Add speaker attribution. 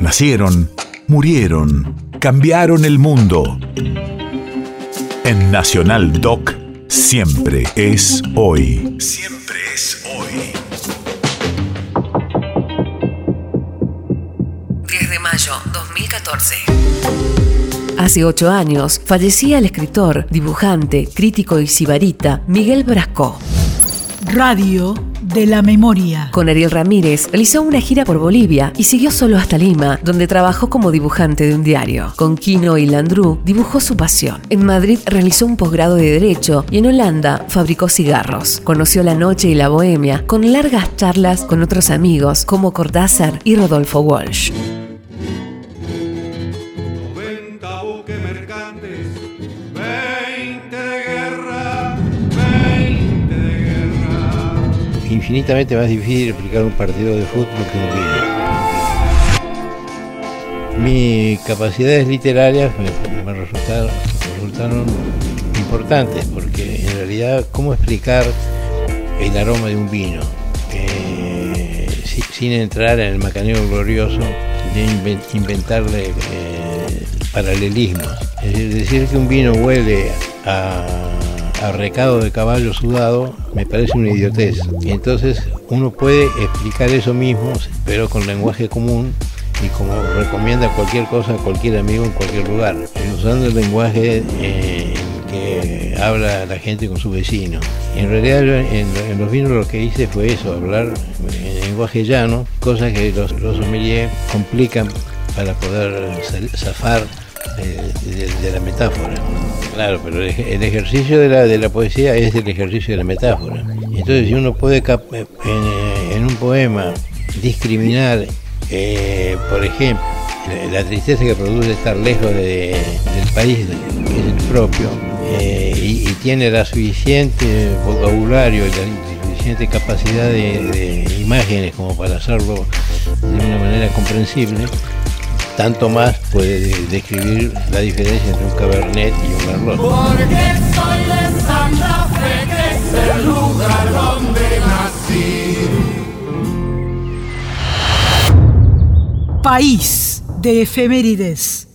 Speaker 1: Nacieron, murieron, cambiaron el mundo. En Nacional Doc, siempre es hoy. Siempre es hoy.
Speaker 2: 10 de mayo 2014. Hace ocho años fallecía el escritor, dibujante, crítico y sibarita Miguel Brasco.
Speaker 3: Radio de la memoria.
Speaker 2: Con Ariel Ramírez realizó una gira por Bolivia y siguió solo hasta Lima, donde trabajó como dibujante de un diario. Con Kino y Landru dibujó su pasión. En Madrid realizó un posgrado de Derecho y en Holanda fabricó cigarros. Conoció la noche y la bohemia con largas charlas con otros amigos como Cortázar y Rodolfo Walsh.
Speaker 4: Infinitamente más difícil explicar un partido de fútbol que un vino. Mis capacidades literarias me, resultaron, importantes porque en realidad cómo explicar el aroma de un vino Eh, si- sin entrar en el macaneo glorioso de inven- inventarle eh, paralelismos. Es decir que un vino huele a, a recado de caballo sudado me parece una idiotez. Entonces uno puede explicar eso mismo, pero con lenguaje común y como recomienda cualquier cosa a cualquier amigo en cualquier lugar, usando el lenguaje eh, que habla la gente con su vecino. En realidad en, los vinos lo que hice fue eso, hablar en lenguaje llano, cosas que los, los complican para poder zafar de, la metáfora. Claro, pero el, ej- el ejercicio de la, de la poesía es el ejercicio de la metáfora. Entonces, si uno puede cap- en, eh, en un poema discriminar, eh, por ejemplo, la, tristeza que produce estar lejos de- del país que es el propio, eh, y, tiene la suficiente vocabulario y la suficiente capacidad de imágenes como para hacerlo de una manera comprensible, tanto más puede de- describir la diferencia entre un cabernet y un merlot.
Speaker 5: Porque soy de Santa Fe, que es el lugar donde nací.
Speaker 3: País de efemérides.